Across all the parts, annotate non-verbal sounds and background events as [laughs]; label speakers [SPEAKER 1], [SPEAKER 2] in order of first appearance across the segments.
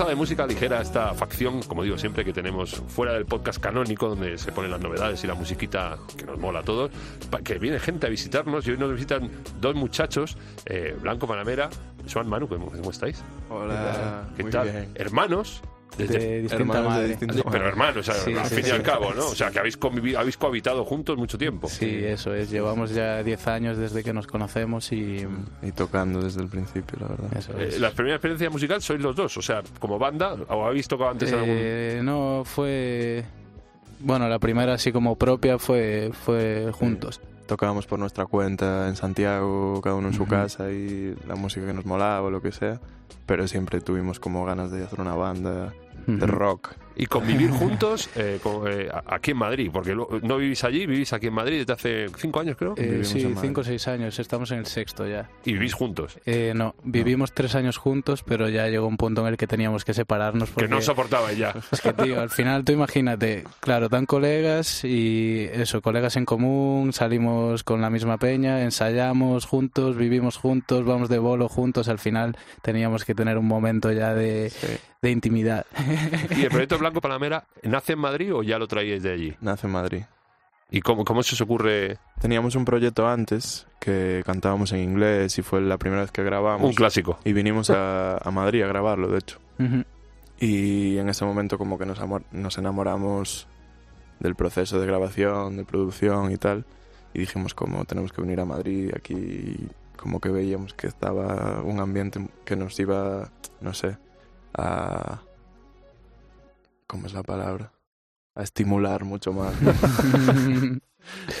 [SPEAKER 1] Bienvenidos a De Música Ligera, esta facción, como digo siempre, que tenemos fuera del podcast canónico, donde se ponen las novedades y la musiquita que nos mola a todos, que viene gente a visitarnos y hoy nos visitan dos muchachos, eh, Blanco Panamera, Joan Manu, ¿cómo, cómo estáis?
[SPEAKER 2] Hola,
[SPEAKER 1] ¿Qué
[SPEAKER 2] muy
[SPEAKER 1] tal?
[SPEAKER 2] bien.
[SPEAKER 1] Hermanos. Desde-
[SPEAKER 3] de distinta
[SPEAKER 2] Hermanos de
[SPEAKER 3] madre.
[SPEAKER 2] distintas
[SPEAKER 1] pero hermanos, o sea,
[SPEAKER 3] Sí,
[SPEAKER 1] al
[SPEAKER 3] sí,
[SPEAKER 1] fin y al cabo, ¿no? O sea, que habéis, convivi- habéis cohabitado juntos mucho tiempo.
[SPEAKER 3] Sí, eso es. Llevamos ya 10 años desde que nos conocemos y
[SPEAKER 2] Y tocando desde el principio, la verdad.
[SPEAKER 3] eso
[SPEAKER 1] Eh,
[SPEAKER 3] es.
[SPEAKER 1] la primera experiencia musical sois los dos, o sea, como banda, ¿o habéis tocado antes en algún...?
[SPEAKER 3] Eh, no, fue... Bueno, la primera así como propia fue, fue juntos.
[SPEAKER 2] Tocábamos por nuestra cuenta en Santiago, cada uno en su casa y la música que nos molaba o lo que sea. Pero siempre tuvimos como ganas de hacer una banda de rock.
[SPEAKER 1] Y convivir [laughs] juntos eh, con- eh, aquí en Madrid, porque lo- no vivís allí, vivís aquí en Madrid desde hace cinco años, creo,
[SPEAKER 3] Eh, sí. 5 o 6 años. Estamos en el sexto ya.
[SPEAKER 1] y vivís juntos.
[SPEAKER 3] Eh, no, vivimos tres años juntos, pero ya llegó un punto en el que teníamos que separarnos porque...
[SPEAKER 1] Que no soportabais ya. [laughs]
[SPEAKER 3] Es que, tío, al final tú imagínate, claro, tan colegas y eso, colegas en común, salimos con la misma peña, ensayamos juntos, vivimos juntos, vamos de bolo juntos, al final teníamos que tener un momento ya de,
[SPEAKER 2] Sí.
[SPEAKER 3] de intimidad.
[SPEAKER 1] ¿Y el proyecto Blanco Panamera nace en Madrid o ya lo traíais de allí?
[SPEAKER 2] Nace en Madrid.
[SPEAKER 1] ¿Y cómo, cómo se os ocurre
[SPEAKER 2] Teníamos un proyecto antes que cantábamos en inglés y fue la primera vez que grabamos.
[SPEAKER 1] un clásico?
[SPEAKER 2] Y vinimos a, a Madrid a grabarlo, de hecho. Y en ese momento como que nos, amor- nos enamoramos del proceso de grabación, de producción y tal. Y dijimos como tenemos que venir a Madrid, aquí como que veíamos que estaba un ambiente que nos iba, no sé, a... ¿Cómo es la palabra? A estimular mucho más. [laughs]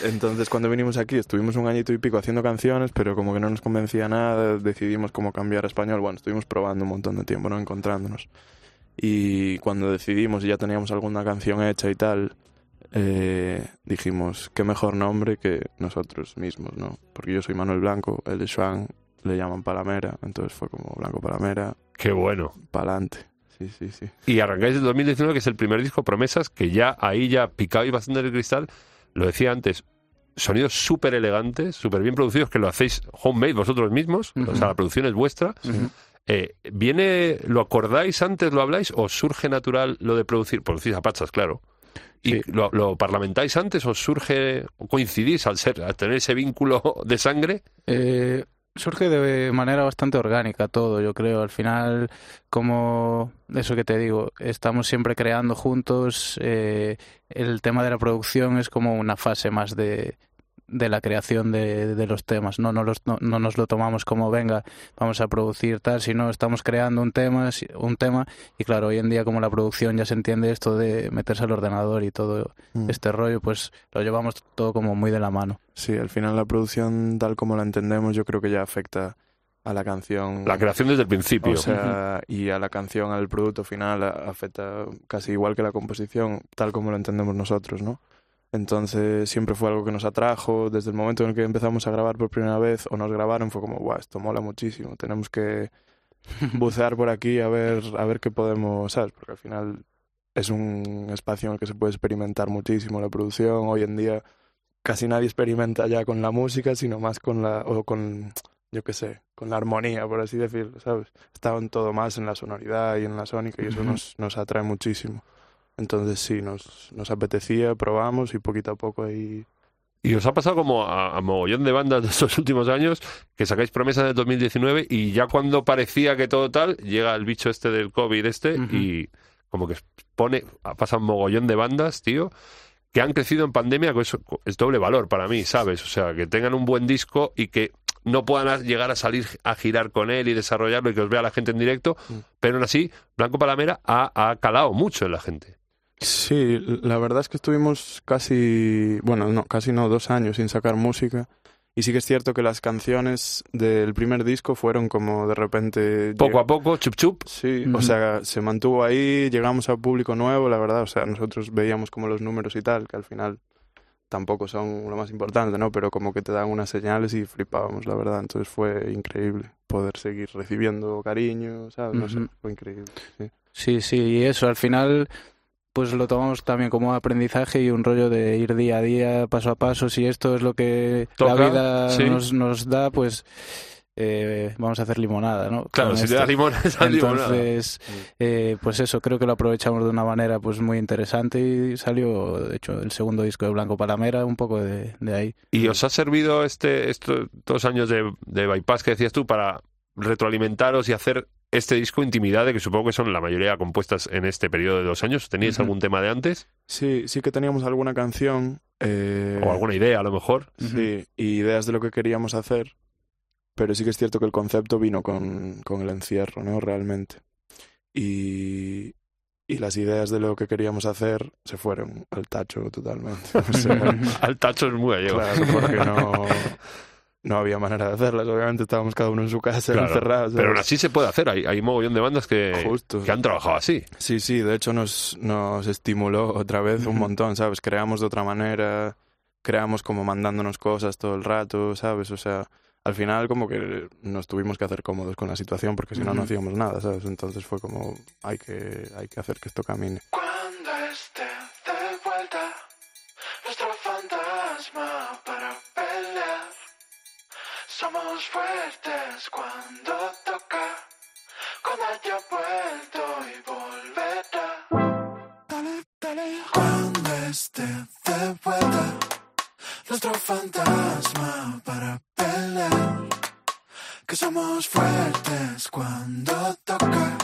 [SPEAKER 2] Entonces cuando vinimos aquí estuvimos un añito y pico haciendo canciones, pero como que no nos convencía nada, decidimos como cambiar a español. Bueno, estuvimos probando un montón de tiempo, ¿no? Encontrándonos. Y cuando decidimos y ya teníamos alguna canción hecha y tal, eh, dijimos, qué mejor nombre que nosotros mismos, ¿no? Porque yo soy Manuel Blanco, él es Juan, le llaman Palamera, entonces fue como Blanco Palamera,
[SPEAKER 1] Qué bueno.
[SPEAKER 2] pa'lante. Sí, sí, sí.
[SPEAKER 1] Y arrancáis el 2019, que es el primer disco, Promesas, que ya ahí ya picabais bastante el cristal. Lo decía antes, sonidos súper elegantes, súper bien producidos, que lo hacéis homemade vosotros mismos, o sea, la producción es vuestra. Eh, ¿Viene, lo acordáis antes, lo habláis, o surge natural lo de producir? Producís a pachas, claro. ¿Y
[SPEAKER 3] Sí.
[SPEAKER 1] lo, lo parlamentáis antes o surge, o coincidís al ser, al tener ese vínculo de sangre?
[SPEAKER 3] Eh, surge de manera bastante orgánica todo, yo creo. Al final, como eso que te digo, estamos siempre creando juntos. eh, el tema de la producción es como una fase más de, de la creación de, de los temas. No, no, los- no, no nos lo tomamos como venga, vamos a producir tal, sino estamos creando un tema, un tema. Y claro, hoy en día como la producción ya se entiende esto de meterse al ordenador y todo
[SPEAKER 2] Mm.
[SPEAKER 3] este rollo, pues lo llevamos todo como muy de la mano.
[SPEAKER 2] Sí, al final la producción tal como la entendemos yo creo que ya afecta a la canción.
[SPEAKER 1] La creación desde el principio.
[SPEAKER 2] O sea, y a la canción, al producto final, afecta casi igual que la composición, tal como lo entendemos nosotros, ¿no? Entonces siempre fue algo que nos atrajo. Desde el momento en el que empezamos a grabar por primera vez o nos grabaron fue como, guau, esto mola muchísimo. Tenemos que [laughs] bucear por aquí a ver, a ver qué podemos, ¿sabes? Porque al final es un espacio en el que se puede experimentar muchísimo la producción. Hoy en día casi nadie experimenta ya con la música, sino más con la, o con, yo qué sé, con la armonía, por así decirlo, ¿sabes? Estaban todo más en la sonoridad y en la sónica y eso nos, nos atrae muchísimo. Entonces sí, nos, nos apetecía, probamos y poquito a poco ahí...
[SPEAKER 1] Y os ha pasado como a, a mogollón de bandas [laughs] de estos últimos años que sacáis promesas en el 2019 y ya cuando parecía que todo tal, llega el bicho este del COVID este y como que pone, ha pasado un mogollón de bandas, tío, que han crecido en pandemia, que eso es doble valor para mí, ¿sabes? O sea, que tengan un buen disco y que no puedan a- llegar a salir a girar con él y desarrollarlo y que os vea la gente en directo,
[SPEAKER 2] Mm.
[SPEAKER 1] pero aún así, Blanco Palamera ha, ha calado mucho en la gente.
[SPEAKER 2] Sí, la verdad es que estuvimos casi, bueno, no, casi no, dos años sin sacar música. Y sí que es cierto que las canciones del primer disco fueron como de repente...
[SPEAKER 1] Poco a poco, chup chup,
[SPEAKER 2] Sí, o sea, se mantuvo ahí, llegamos a público nuevo, la verdad, o sea, nosotros veíamos como los números y tal, que al final tampoco son lo más importante, ¿no? Pero como que te dan unas señales y flipábamos, la verdad, entonces fue increíble poder seguir recibiendo cariño, ¿sabes? No sé,
[SPEAKER 3] Ujú.
[SPEAKER 2] fue increíble. Sí.
[SPEAKER 3] Sí, sí, y eso al final pues lo tomamos también como aprendizaje y un rollo de ir día a día, paso a paso, si esto es lo que
[SPEAKER 1] Toca,
[SPEAKER 3] la vida
[SPEAKER 1] sí.
[SPEAKER 3] nos, nos da, pues eh, vamos a hacer limonada, ¿no?
[SPEAKER 1] Claro,
[SPEAKER 3] Con
[SPEAKER 1] si te
[SPEAKER 3] esto.
[SPEAKER 1] das limón, [laughs] es limonada.
[SPEAKER 3] Entonces, eh, pues eso, creo que lo aprovechamos de una manera pues muy interesante y salió, de hecho, el segundo disco de Blanco Palamera un poco de, de ahí.
[SPEAKER 1] ¿Y os ha servido este estos dos años de, de bypass que decías tú para retroalimentaros y hacer este disco Intimidad, que supongo que son la mayoría compuestas en este periodo de dos años? ¿Teníais
[SPEAKER 2] Ujú.
[SPEAKER 1] algún tema de antes?
[SPEAKER 2] Sí, sí que teníamos alguna canción. eh,
[SPEAKER 1] ¿O alguna idea a lo mejor?
[SPEAKER 2] Sí, y ideas de lo que queríamos hacer, pero sí que es cierto que el concepto vino con, con el encierro, ¿no? Realmente. Y, y las ideas de lo que queríamos hacer se fueron al tacho totalmente. [laughs] O sea, [laughs]
[SPEAKER 1] Al tacho es muy gallego.
[SPEAKER 2] claro, porque no, [laughs] no había manera de hacerlas. Obviamente estábamos cada uno en su casa
[SPEAKER 1] Claro,
[SPEAKER 2] encerrados.
[SPEAKER 1] Pero aún así se puede hacer. Hay, hay mogollón de bandas que,
[SPEAKER 2] Justo.
[SPEAKER 1] que han trabajado así.
[SPEAKER 2] Sí, sí, de hecho nos, nos estimuló otra vez un [laughs] montón, ¿sabes? Creamos de otra manera, creamos como mandándonos cosas todo el rato, ¿sabes? O sea, al final como que nos tuvimos que hacer cómodos con la situación porque si no, no hacíamos nada, ¿sabes? Entonces fue como, hay que, hay que hacer que esto camine.
[SPEAKER 4] Cuando esté somos fuertes cuando toca, cuando haya vuelto y volverá. Dale, dale. Cuando esté de vuelta nuestro fantasma para pelear, que somos fuertes cuando toca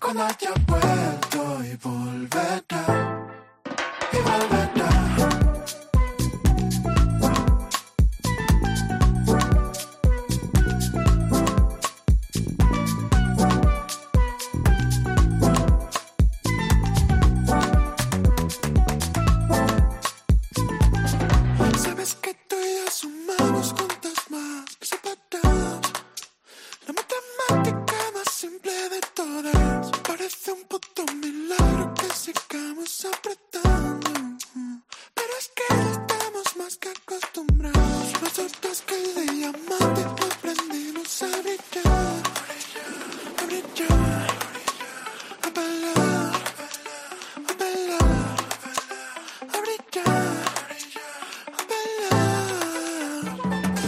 [SPEAKER 4] cuando haya vuelto y volverá. Y volverá.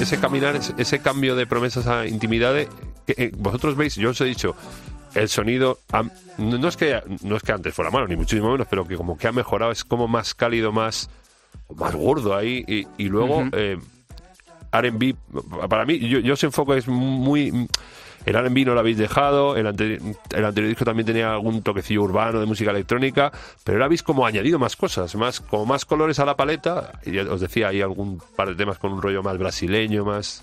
[SPEAKER 1] Ese caminar, ese- cambio de promesas a intimidad, que, eh, vosotros veis, yo os he dicho, el sonido, no, es que no es que antes fuera malo, ni muchísimo menos, pero que como que ha mejorado, es como más cálido, más, más gordo ahí, y, y luego
[SPEAKER 3] Ujú.
[SPEAKER 1] eh, R&B, para mí, yo, yo ese enfoque es muy... El R&B no lo habéis dejado, el, ante- el anterior disco también tenía algún toquecillo urbano de música electrónica, pero ahora habéis como añadido más cosas, más como más colores a la paleta, y ya os decía, hay algún par de temas con un rollo más brasileño, más...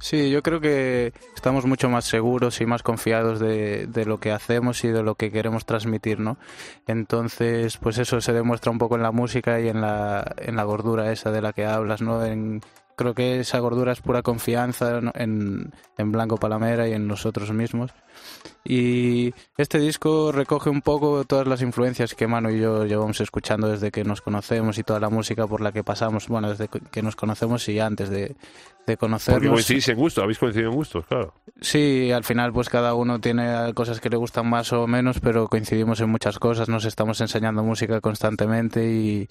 [SPEAKER 3] Sí, yo creo que estamos mucho más seguros y más confiados de, de lo que hacemos y de lo que queremos transmitir, ¿no? Entonces, pues eso se demuestra un poco en la música y en la, en la gordura esa de la que hablas, ¿no? En, creo que esa gordura es pura confianza en, en Blanco Palamera y en nosotros mismos. Y este disco recoge un poco todas las influencias que Manu y yo llevamos escuchando desde que nos conocemos y toda la música por la que pasamos, bueno, desde que nos conocemos y antes de, de
[SPEAKER 1] Porque
[SPEAKER 3] conocernos.
[SPEAKER 1] coincidís en gusto, habéis coincidido en gustos, claro.
[SPEAKER 3] Sí, al final pues cada uno tiene cosas que le gustan más o menos, pero coincidimos en muchas cosas, nos estamos enseñando música constantemente y,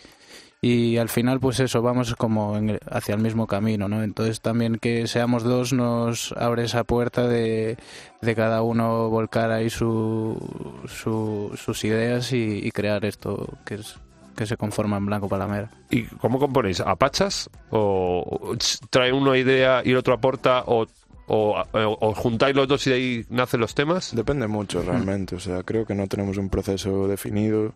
[SPEAKER 3] y al final pues eso, vamos como en el- hacia el mismo camino, ¿no? Entonces también que seamos dos nos abre esa puerta de, de cada uno volcar ahí su, su- sus ideas y, y crear esto que es que se conforma en Blanco Palamera.
[SPEAKER 1] ¿Y cómo componéis? ¿Apachas? ¿O o trae uno idea y el otro aporta? ¿O, o, o- o juntáis los dos y de ahí nacen los temas?
[SPEAKER 2] Depende mucho realmente, o sea, creo que no tenemos un proceso definido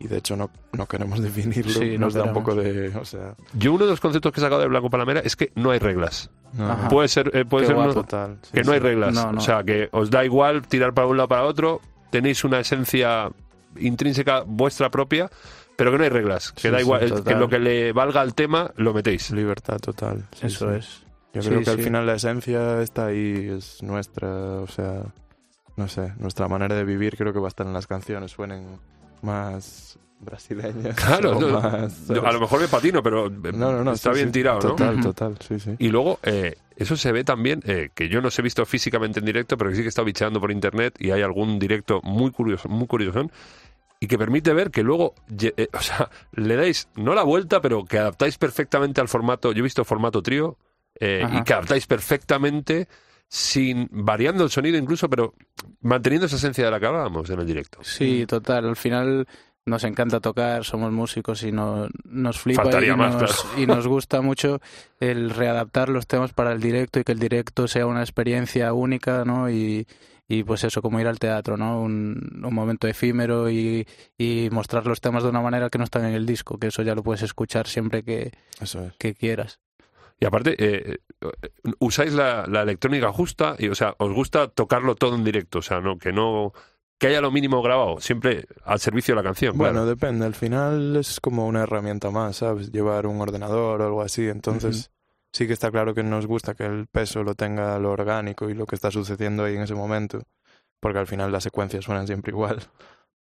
[SPEAKER 2] y de hecho no, no queremos [laughs] definirlo,
[SPEAKER 3] Sí, no
[SPEAKER 2] nos da un poco de, o sea,
[SPEAKER 1] Yo uno de los conceptos que he sacado de Blanco Palamera es que no hay reglas.
[SPEAKER 3] Ajá.
[SPEAKER 1] Puede ser, eh, puede
[SPEAKER 3] Qué
[SPEAKER 1] ser uno-
[SPEAKER 2] total. sí,
[SPEAKER 1] que no hay reglas.
[SPEAKER 3] No, no.
[SPEAKER 1] O sea, que os da igual tirar para un lado para otro, tenéis una esencia intrínseca vuestra propia, pero que no hay reglas. Que
[SPEAKER 2] Sí,
[SPEAKER 1] da igual, el- que lo que le valga al tema lo metéis.
[SPEAKER 2] Libertad total. sí,
[SPEAKER 3] Eso
[SPEAKER 2] sí.
[SPEAKER 3] es.
[SPEAKER 2] Yo
[SPEAKER 3] Sí,
[SPEAKER 2] creo que al final la esencia está ahí, es nuestra, o sea, no sé, nuestra manera de vivir creo que va a estar en las canciones, suenen más brasileñas. [laughs]
[SPEAKER 1] Claro, no,
[SPEAKER 2] más,
[SPEAKER 1] yo a lo mejor me patino, pero eh,
[SPEAKER 2] No, no,
[SPEAKER 1] está
[SPEAKER 2] sí,
[SPEAKER 1] bien
[SPEAKER 2] sí,
[SPEAKER 1] tirado, ¿no?
[SPEAKER 2] Total, total, sí, sí.
[SPEAKER 1] Y luego, eh, eso se ve también, eh, que yo no os he visto físicamente en directo, pero que sí que he estado bicheando por internet y hay algún directo muy curioso, muy curioso, y que permite ver que luego, eh, o sea, [laughs] le dais, no la vuelta, pero que adaptáis perfectamente al formato, yo he visto formato trío, eh, y que adaptáis perfectamente sin variando el sonido incluso, pero manteniendo esa esencia de la que hablábamos en el directo.
[SPEAKER 3] Sí, total. Al final nos encanta tocar, somos músicos y no, nos flipa
[SPEAKER 1] Faltaría
[SPEAKER 3] y,
[SPEAKER 1] más,
[SPEAKER 3] nos,
[SPEAKER 1] claro.
[SPEAKER 3] y nos gusta mucho el readaptar los temas para el directo y que el directo sea una experiencia única, ¿no? Y, y pues eso, como ir al teatro, ¿no? Un, un momento efímero y, y mostrar los temas de una manera que no están en el disco, que eso ya lo puedes escuchar siempre que,
[SPEAKER 2] Eso es.
[SPEAKER 3] que quieras.
[SPEAKER 1] Y aparte, eh, eh, usáis la, la electrónica justa y, o sea, os gusta tocarlo todo en directo, o sea, no que no que haya lo mínimo grabado, siempre al servicio de la canción.
[SPEAKER 2] Bueno,
[SPEAKER 1] claro.
[SPEAKER 2] depende. Al final es como una herramienta más, ¿sabes? Llevar un ordenador o algo así. Entonces, sí que está claro que nos gusta que el peso lo tenga lo orgánico y lo que está sucediendo ahí en ese momento. Porque al final las secuencias suenan siempre igual.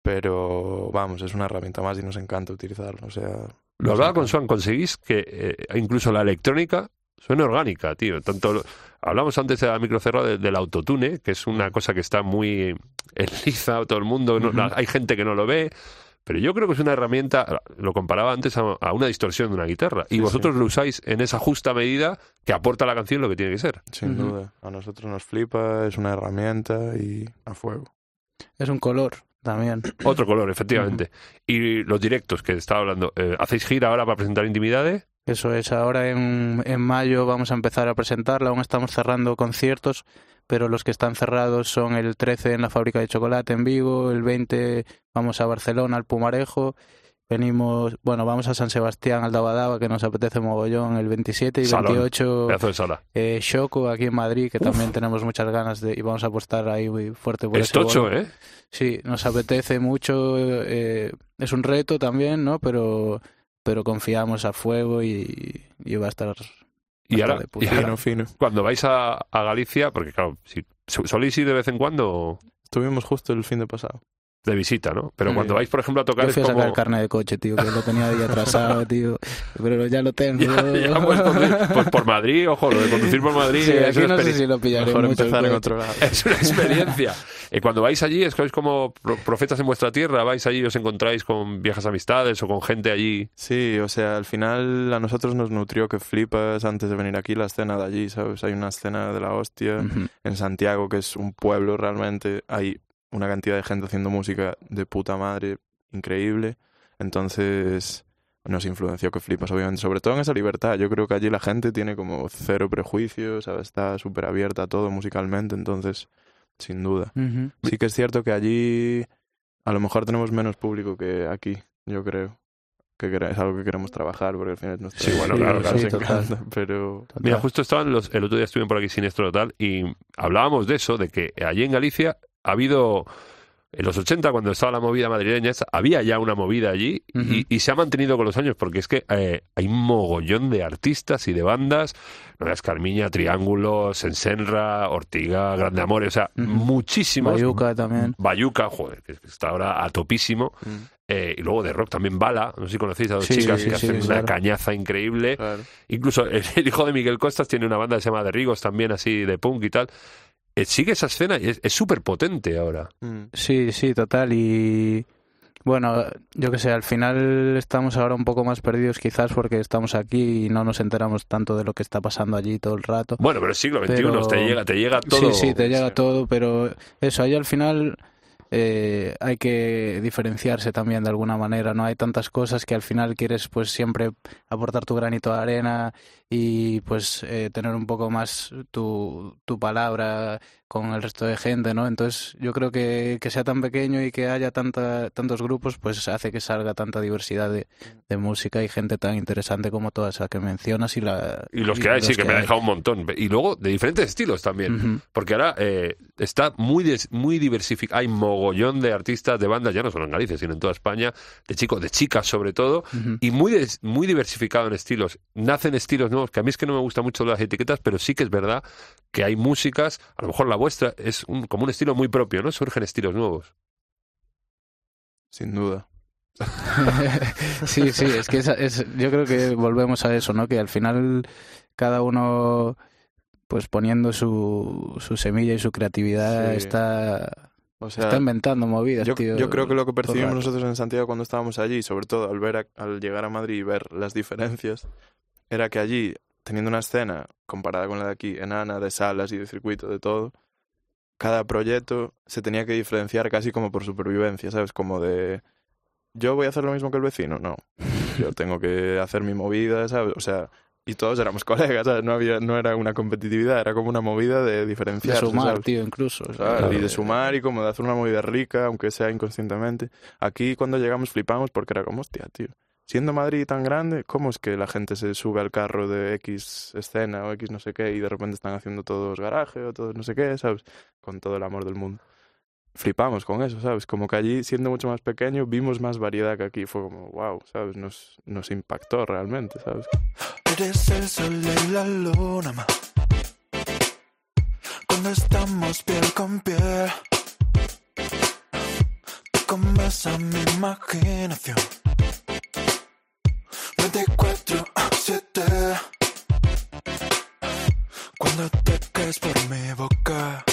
[SPEAKER 2] Pero vamos, es una herramienta más y nos encanta utilizarlo. O sea,
[SPEAKER 1] Lo hablaba con. Swan, conseguís que eh, incluso la electrónica suene orgánica, tío. Tanto hablamos antes de la microcerrada de- del autotune, que es una cosa que está muy en liza, todo el mundo, no-
[SPEAKER 3] Ujú.
[SPEAKER 1] la- hay gente que no lo ve, pero yo creo que es una herramienta, lo comparaba antes a, a una distorsión de una guitarra, y
[SPEAKER 2] Sí,
[SPEAKER 1] vosotros lo usáis en esa justa medida que aporta a la canción lo que tiene que ser.
[SPEAKER 2] Sin
[SPEAKER 3] Ujú.
[SPEAKER 2] duda. A nosotros nos flipa, es una herramienta y a fuego.
[SPEAKER 3] Es un color también.
[SPEAKER 1] Otro color, efectivamente. Y los directos que estaba hablando, eh, ¿hacéis gira ahora para presentar intimidades?
[SPEAKER 3] Eso es, ahora en, en mayo vamos a empezar a presentarla, aún estamos cerrando conciertos, pero los que están cerrados son el 13 en la fábrica de chocolate en Vigo, el 20 vamos a Barcelona, al Pumarejo, venimos, bueno, vamos a San Sebastián, al Dabadaba, que nos apetece mogollón, el 27 y
[SPEAKER 1] Salón.
[SPEAKER 3] 28
[SPEAKER 1] Pedazo de sala.
[SPEAKER 3] eh, Choco aquí en Madrid, que
[SPEAKER 1] Uf.
[SPEAKER 3] también tenemos muchas ganas de, y vamos a apostar ahí muy fuerte por
[SPEAKER 1] Es
[SPEAKER 3] ese
[SPEAKER 1] tocho,
[SPEAKER 3] bolo.
[SPEAKER 1] ¿eh?
[SPEAKER 3] Sí, nos apetece mucho, eh, es un reto también, ¿no? Pero, pero confiamos a fuego y, y va a estar...
[SPEAKER 1] Y ahora,
[SPEAKER 3] estar de puta
[SPEAKER 1] y ahora,
[SPEAKER 2] Fino, fino.
[SPEAKER 1] cuando vais a, a Galicia, porque claro, si, so- soléis ir de vez en cuando
[SPEAKER 2] Estuvimos justo el fin de pasado.
[SPEAKER 1] De visita, ¿no? Pero
[SPEAKER 3] Sí.
[SPEAKER 1] cuando vais, por ejemplo, a tocar
[SPEAKER 3] Yo
[SPEAKER 1] es
[SPEAKER 3] fui a
[SPEAKER 1] como...
[SPEAKER 3] sacar el carnet de coche, tío, que lo tenía ahí atrasado, [laughs] tío, pero ya lo tengo.
[SPEAKER 1] Ya, ya puedes conducir. Pues por Madrid, ojo, lo de conducir por Madrid
[SPEAKER 3] Sí,
[SPEAKER 1] es,
[SPEAKER 3] aquí
[SPEAKER 1] una
[SPEAKER 3] no sé
[SPEAKER 1] experiencia,
[SPEAKER 3] si lo pillaré
[SPEAKER 2] Mejor
[SPEAKER 3] mucho el
[SPEAKER 2] empezar otro lado.
[SPEAKER 1] es una experiencia. Y cuando vais allí, es que sois como pro- profetas en vuestra tierra, vais allí y os encontráis con viejas amistades o con gente allí.
[SPEAKER 2] Sí, o sea, al final a nosotros nos nutrió que flipas antes de venir aquí la escena de allí, ¿sabes? Hay una escena de la hostia. En Santiago, que es un pueblo realmente, hay una cantidad de gente haciendo música de puta madre increíble. Entonces nos influenció que flipas, obviamente, sobre todo en esa libertad. Yo creo que allí la gente tiene como cero prejuicios, ¿sabes? está súper abierta a todo musicalmente, entonces, sin duda. Sí que es cierto que allí a lo mejor tenemos menos público que aquí, yo creo. Que es algo que queremos trabajar porque al final es nuestra
[SPEAKER 1] Sí, bueno, claro,
[SPEAKER 2] nos
[SPEAKER 1] claro.
[SPEAKER 3] Sí, total.
[SPEAKER 2] encanta, pero
[SPEAKER 3] Total.
[SPEAKER 1] Mira, justo estaban los, el otro día estuvieron por aquí Siniestro Total y hablábamos de eso, de que allí en Galicia ha habido, en los 80 cuando estaba la movida madrileña, había ya una movida allí y, y se ha mantenido con los años porque es que eh, hay un mogollón de artistas y de bandas, no Carmiña, Triángulo, Sensenra, Ortiga, Grande Amor, o sea,
[SPEAKER 3] Ujú.
[SPEAKER 1] muchísimos.
[SPEAKER 3] Bayuca también.
[SPEAKER 1] Bayuca, joder, que está ahora a topísimo. Eh, y luego de rock también Bala, no sé si conocéis a dos
[SPEAKER 3] Sí,
[SPEAKER 1] chicas
[SPEAKER 3] sí,
[SPEAKER 1] que
[SPEAKER 3] sí,
[SPEAKER 1] hacen una cañaza increíble.
[SPEAKER 2] claro.
[SPEAKER 1] Incluso el, [laughs] el hijo de Miguel Costas tiene una banda que se llama De Rigos también, así de punk y tal. Eh, sigue esa escena y es súper potente ahora.
[SPEAKER 2] Mm.
[SPEAKER 3] Sí, sí, total. Y bueno, yo que sé, al final estamos ahora un poco más perdidos quizás porque estamos aquí y no nos enteramos tanto de lo que está pasando allí todo el rato.
[SPEAKER 1] Bueno, pero el siglo XXI
[SPEAKER 3] Pero-
[SPEAKER 1] te llega, te llega todo.
[SPEAKER 3] Sí, sí, te llega
[SPEAKER 2] sí.
[SPEAKER 3] todo, pero eso, ahí al final eh, hay que diferenciarse también de alguna manera, ¿no? Hay tantas cosas que al final quieres pues siempre aportar tu granito de arena y pues eh, tener un poco más tu, tu palabra con el resto de gente, ¿no? Entonces yo creo que, que sea tan pequeño y que haya tanta, tantos grupos, pues hace que salga tanta diversidad de, de música y gente tan interesante como toda esa que mencionas y la...
[SPEAKER 1] Y los que hay, sí, que, me ha dejado un montón. Y luego de diferentes estilos también. Porque ahora eh, está muy des- muy diversificado. Hay mogollón de artistas, de bandas, ya no solo en Galicia, sino en toda España, de chicos, de chicas sobre todo, y muy des- muy diversificado en estilos. Nacen estilos nuevos, que a mí es que no me gustan mucho las etiquetas, pero sí que es verdad que hay músicas, a lo mejor la vuestra es un- como un estilo muy propio, ¿no? Surgen estilos nuevos.
[SPEAKER 2] Sin duda. [laughs]
[SPEAKER 3] sí, sí, es que es, yo creo que volvemos a eso, ¿no? Que al final cada uno, pues poniendo su, su semilla y su creatividad,
[SPEAKER 2] Sí.
[SPEAKER 3] está,
[SPEAKER 2] O sea,
[SPEAKER 3] está inventando movidas,
[SPEAKER 2] yo,
[SPEAKER 3] tío.
[SPEAKER 2] yo creo que lo que percibimos nosotros en Santiago cuando estábamos allí, sobre todo al ver a- al llegar a Madrid y ver las diferencias, era que allí teniendo una escena comparada con la de aquí, enana, de salas y de circuito, de todo, cada proyecto se tenía que diferenciar casi como por supervivencia, ¿sabes? Como de, yo voy a hacer lo mismo que el vecino, no. [laughs] Yo tengo que hacer mi movida, ¿sabes? O sea, y todos éramos [laughs] colegas, ¿sabes? No, había, no era una competitividad, era como una movida de
[SPEAKER 3] De
[SPEAKER 2] diferenciar.
[SPEAKER 3] sumar, tío, incluso.
[SPEAKER 2] y de sumar y como de hacer una movida rica, aunque sea inconscientemente. Aquí cuando llegamos flipamos porque era como, hostia, tío. Siendo Madrid tan grande, ¿cómo es que la gente se sube al carro de X escena o X no sé qué y de repente están haciendo todos garaje o todos no sé qué, ¿sabes? Con todo el amor del mundo. Flipamos con eso, ¿sabes? Como que allí, siendo mucho más pequeño, vimos más variedad que aquí. Fue como, wow, ¿sabes? Nos, nos impactó realmente, ¿sabes?
[SPEAKER 4] Eres el sol y la luna, ma. Cuando estamos piel con piel, te comes a mi imaginación. 24 7 Cuando te caes por mi boca,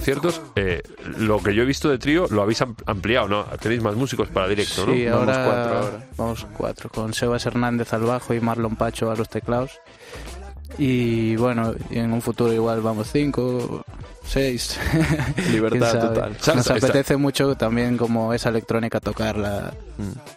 [SPEAKER 1] conciertos. Eh, lo que yo he visto de trío lo habéis am- ampliado, ¿no? Tenéis más músicos para directo, ¿no?
[SPEAKER 3] Sí,
[SPEAKER 2] Vamos
[SPEAKER 3] ahora
[SPEAKER 2] cuatro ahora.
[SPEAKER 3] vamos cuatro, con Sebas Hernández al bajo y Marlon Pacho a los teclados. Y bueno, en un futuro igual vamos cinco, seis. [laughs]
[SPEAKER 2] Libertad
[SPEAKER 3] quién sabe.
[SPEAKER 2] total.
[SPEAKER 3] Nos
[SPEAKER 1] está-
[SPEAKER 3] apetece mucho también como esa electrónica tocarla.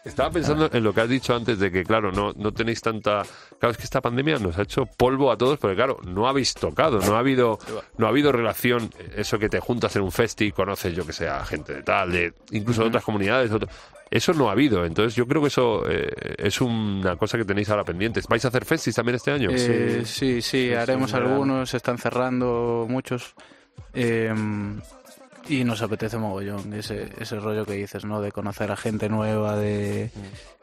[SPEAKER 1] Estaba pensando en lo que has dicho antes de que, claro, no, no tenéis tanta... Claro, es que esta pandemia nos ha hecho polvo a todos, porque claro, no habéis tocado, no ha habido, no ha habido relación, eso que te juntas en un festi y conoces, yo que sé, a gente de tal, de incluso de otras comunidades, de otro- eso no ha habido. Entonces yo creo que eso eh, es una cosa que tenéis ahora pendientes. ¿Vais a hacer festis también este año?
[SPEAKER 3] Eh, sí, sí,
[SPEAKER 2] sí,
[SPEAKER 3] haremos
[SPEAKER 2] verano.
[SPEAKER 3] algunos, se están cerrando muchos. eh, y nos apetece mogollón ese, ese rollo que dices, ¿no? De conocer a gente nueva, de,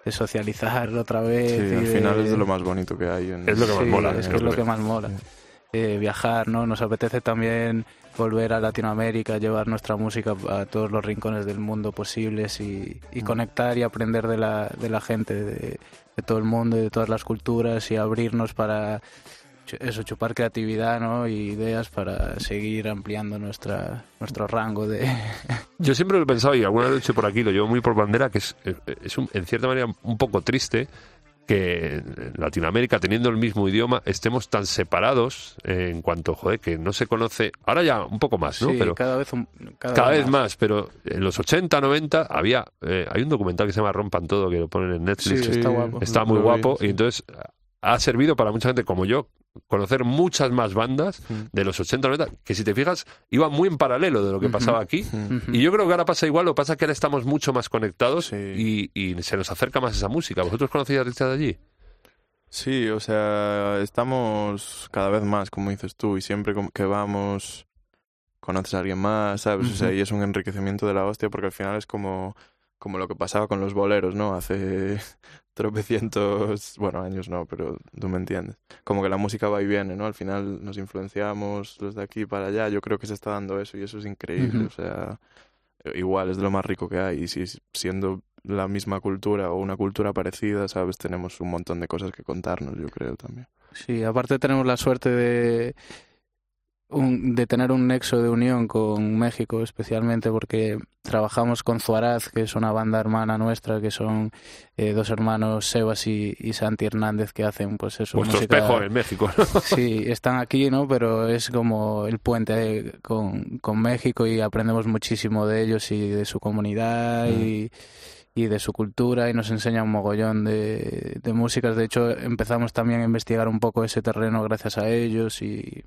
[SPEAKER 3] de socializar otra vez.
[SPEAKER 2] Sí,
[SPEAKER 3] y
[SPEAKER 2] al
[SPEAKER 3] de-
[SPEAKER 2] final es de lo más bonito que hay. En...
[SPEAKER 1] Es lo que más
[SPEAKER 3] Sí,
[SPEAKER 1] mola.
[SPEAKER 3] Es, que es lo
[SPEAKER 1] que-
[SPEAKER 3] que más mola. Eh, viajar, ¿no? Nos apetece también volver a Latinoamérica, llevar nuestra música a todos los rincones del mundo posibles y, y conectar y aprender de la, de la gente, de, de todo el mundo, y de todas las culturas y abrirnos para eso, chupar creatividad, ¿no? Y ideas para seguir ampliando nuestra, nuestro rango de... [laughs]
[SPEAKER 1] Yo siempre lo he pensado, y alguna vez lo he hecho por aquí, lo llevo muy por bandera, que es, es un- en cierta manera un poco triste que en Latinoamérica, teniendo el mismo idioma, estemos tan separados eh, en cuanto, joder, que no se conoce, ahora ya un poco más, ¿no?
[SPEAKER 3] Sí,
[SPEAKER 1] pero
[SPEAKER 3] cada vez, un- cada
[SPEAKER 1] cada vez más, pero en los 80, 90 había, eh, hay un documental que se llama Rompan Todo, que lo ponen en Netflix,
[SPEAKER 3] Sí, está guapo.
[SPEAKER 1] está muy guapo, y entonces ha servido para mucha gente como yo conocer muchas más bandas de los 80, 90, que si te fijas, iban muy en paralelo de lo que pasaba aquí. Y yo creo que ahora pasa igual, lo que pasa es que ahora estamos mucho más conectados
[SPEAKER 2] Sí.
[SPEAKER 1] y, y se nos acerca más esa música. ¿Vosotros conocéis a Richard allí?
[SPEAKER 2] Sí, o sea, estamos cada vez más, como dices tú, y siempre que vamos, conoces a alguien más, ¿sabes? O sea, y es un enriquecimiento de la hostia porque al final es como, como lo que pasaba con los boleros, ¿no? Hace tropecientos, bueno, años no, pero tú me entiendes. Como que la música va y viene, ¿no? Al final nos influenciamos los de aquí para allá. Yo creo que se está dando eso y eso es increíble. O sea, igual es de lo más rico que hay. Y si siendo la misma cultura o una cultura parecida, ¿sabes? Tenemos un montón de cosas que contarnos, yo creo también.
[SPEAKER 3] Sí, aparte tenemos la suerte de, un- de tener un nexo de unión con México, especialmente porque trabajamos con Zuaraz, que es una banda hermana nuestra, que son eh, dos hermanos, Sebas y, y Santi Hernández, que hacen pues eso.
[SPEAKER 1] Vuestro
[SPEAKER 3] música-
[SPEAKER 1] espejo en México, ¿no? [laughs]
[SPEAKER 3] Sí, están aquí, ¿no? Pero es como el puente eh, con, con México y aprendemos muchísimo de ellos y de su comunidad y, y de su cultura y nos enseñan un mogollón de, de músicas. De hecho, empezamos también a investigar un poco ese terreno gracias a ellos y,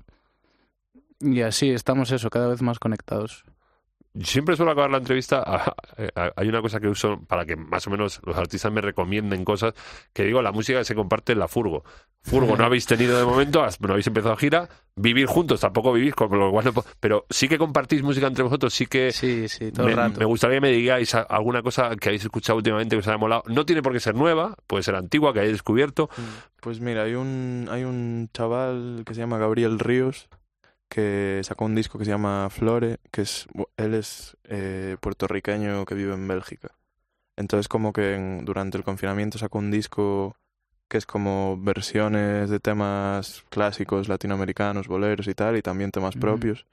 [SPEAKER 3] y así estamos eso, cada vez más conectados.
[SPEAKER 1] Siempre suelo acabar la entrevista. a- [laughs] a- hay una cosa que uso para que más o menos los artistas me recomienden cosas. Que digo, la música se comparte en la furgo. Furgo no [laughs] habéis tenido de momento, no habéis empezado gira. Vivir juntos, tampoco vivís, con lo cual no pero sí que compartís música entre vosotros. Sí que
[SPEAKER 3] Sí, sí, todo
[SPEAKER 1] me,
[SPEAKER 3] el rato.
[SPEAKER 1] me gustaría que me digáis a- alguna cosa que habéis escuchado últimamente que os haya molado. No tiene por qué ser nueva, puede ser antigua, que hayáis descubierto.
[SPEAKER 2] Pues mira, hay un, hay un chaval que se llama Gabriel Ríos que sacó un disco que se llama Flore, que es él es eh, puertorriqueño que vive en Bélgica. Entonces como que en- durante el confinamiento sacó un disco que es como versiones de temas clásicos latinoamericanos, boleros y tal, y también temas propios,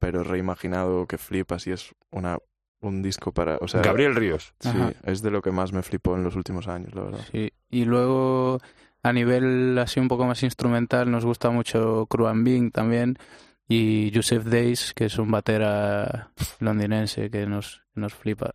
[SPEAKER 2] pero reimaginado que flipas y es una un disco para, o sea,
[SPEAKER 1] Gabriel Ríos.
[SPEAKER 2] sí,
[SPEAKER 3] Ajá.
[SPEAKER 2] es de lo que más me flipó en los últimos años, la verdad.
[SPEAKER 3] Sí, y luego a nivel así un poco más instrumental nos gusta mucho Cruan Bing también y Joseph Days, que es un batera londinense que nos, nos flipa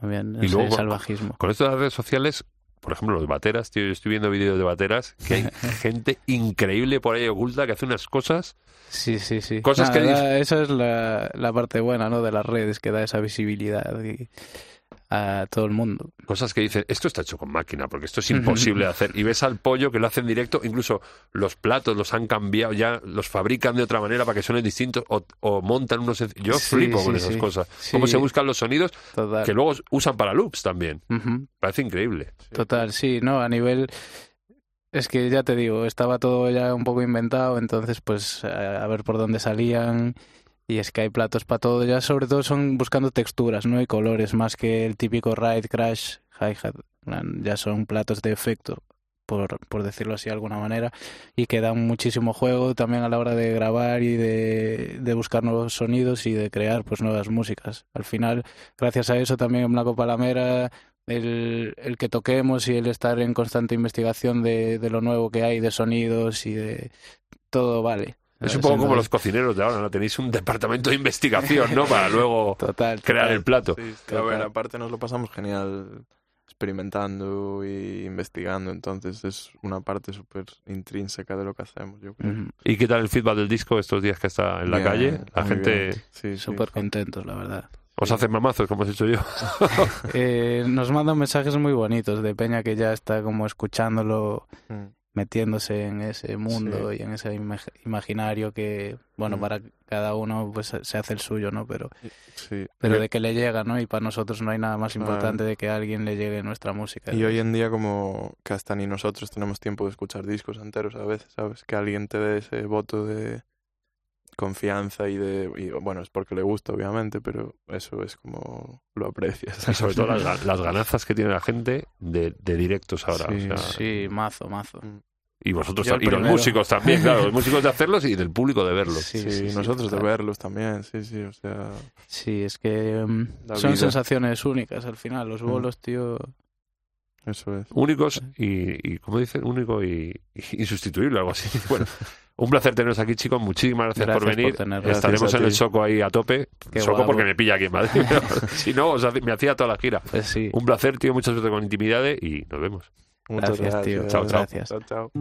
[SPEAKER 3] también
[SPEAKER 1] Y luego-
[SPEAKER 3] salvajismo.
[SPEAKER 1] Con esto de las redes sociales, por ejemplo, los bateras, tío, yo estoy viendo vídeos de bateras, que hay [laughs] gente increíble por ahí oculta que hace unas cosas.
[SPEAKER 3] Sí, sí, sí.
[SPEAKER 1] Cosas que
[SPEAKER 3] esa es la, la parte buena, ¿no? De las redes, que da esa visibilidad y- a todo el mundo.
[SPEAKER 1] Cosas que dicen, esto está hecho con máquina, porque esto es imposible de hacer. Y ves al pollo que lo hace en directo, incluso los platos los han cambiado, ya los fabrican de otra manera para que suenen distintos, o, o montan unos... Yo
[SPEAKER 3] Sí,
[SPEAKER 1] flipo con esas
[SPEAKER 3] sí.
[SPEAKER 1] cosas. Cómo se buscan los sonidos
[SPEAKER 3] Total.
[SPEAKER 1] que luego usan para loops también. Parece increíble.
[SPEAKER 3] Total, sí, no, a nivel... Es que ya te digo, estaba todo ya un poco inventado, entonces pues a ver por dónde salían y es que hay platos para todo, ya sobre todo son buscando texturas, ¿no? Y colores, más que el típico ride, crash, hi-hat, ya son platos de efecto, por, por decirlo así de alguna manera, y que dan muchísimo juego también a la hora de grabar y de, de buscar nuevos sonidos y de crear pues nuevas músicas. Al final, gracias a eso también Blanco Palamera el, el que toquemos y el estar en constante investigación de, de lo nuevo que hay, de sonidos y de todo vale.
[SPEAKER 1] Es un poco como los cocineros de ahora, ¿no? Tenéis un departamento de investigación, ¿no? Para luego [laughs]
[SPEAKER 3] Total.
[SPEAKER 1] crear
[SPEAKER 3] total.
[SPEAKER 1] el plato.
[SPEAKER 2] Sí, sí,
[SPEAKER 3] Total.
[SPEAKER 2] a ver, aparte nos lo pasamos genial experimentando y investigando, entonces es una parte súper intrínseca de lo que hacemos, yo creo.
[SPEAKER 1] ¿Y qué tal el feedback del disco estos días que está en la
[SPEAKER 2] Bien,
[SPEAKER 1] calle? La gente.
[SPEAKER 2] Sí, sí.
[SPEAKER 3] Súper contentos, la verdad.
[SPEAKER 1] os hace mamazos, como he dicho yo. [laughs]
[SPEAKER 3] Eh, nos mandan mensajes muy bonitos de Peña que ya está como escuchándolo,
[SPEAKER 2] Mm.
[SPEAKER 3] Metiéndose en ese mundo
[SPEAKER 2] Sí.
[SPEAKER 3] y en ese imag- imaginario que, bueno,
[SPEAKER 2] Mm.
[SPEAKER 3] para cada uno pues se hace el suyo, ¿no? Pero,
[SPEAKER 2] Sí.
[SPEAKER 3] pero de que le llega, ¿no? Y para nosotros no hay nada más importante de que a alguien le llegue nuestra música.
[SPEAKER 2] Y hoy en día como que hasta ni nosotros tenemos tiempo de escuchar discos enteros a veces, ¿sabes? Que alguien te dé ese voto de confianza y de... y, bueno, es porque le gusta, obviamente, pero eso es como lo aprecias.
[SPEAKER 1] Y sobre todo las, [laughs] las ganazas que tiene la gente de, de directos ahora.
[SPEAKER 2] Sí,
[SPEAKER 1] o sea,
[SPEAKER 3] Sí, mazo, mazo.
[SPEAKER 1] Y vosotros y los músicos también, claro, los [laughs] músicos de hacerlos y del público de verlos.
[SPEAKER 2] Sí,
[SPEAKER 3] Sí, sí, sí,
[SPEAKER 2] nosotros de verlos también, sí, sí, o sea...
[SPEAKER 3] Sí, es que mm,
[SPEAKER 2] La
[SPEAKER 3] son
[SPEAKER 2] vida.
[SPEAKER 3] sensaciones únicas al final. Los
[SPEAKER 2] Mm.
[SPEAKER 3] bolos, tío.
[SPEAKER 2] Eso es.
[SPEAKER 1] Únicos y, y como dicen, único y, y insustituible, algo así. [laughs] Bueno, un placer teneros aquí, chicos. Muchísimas gracias, por
[SPEAKER 3] Gracias por
[SPEAKER 1] venir. Estaremos en el. Soco ahí a tope.
[SPEAKER 3] Qué
[SPEAKER 1] Soco
[SPEAKER 3] guapo.
[SPEAKER 1] porque me pilla aquí en Madrid. [laughs] si no, os hace- me hacía toda la gira.
[SPEAKER 3] Pues sí.
[SPEAKER 1] Un placer, tío. Mucha suerte con Intimidades y nos vemos.
[SPEAKER 2] Muchas
[SPEAKER 3] Gracias, tío.
[SPEAKER 1] Chao, chao.
[SPEAKER 3] Gracias.
[SPEAKER 2] Chao, chao.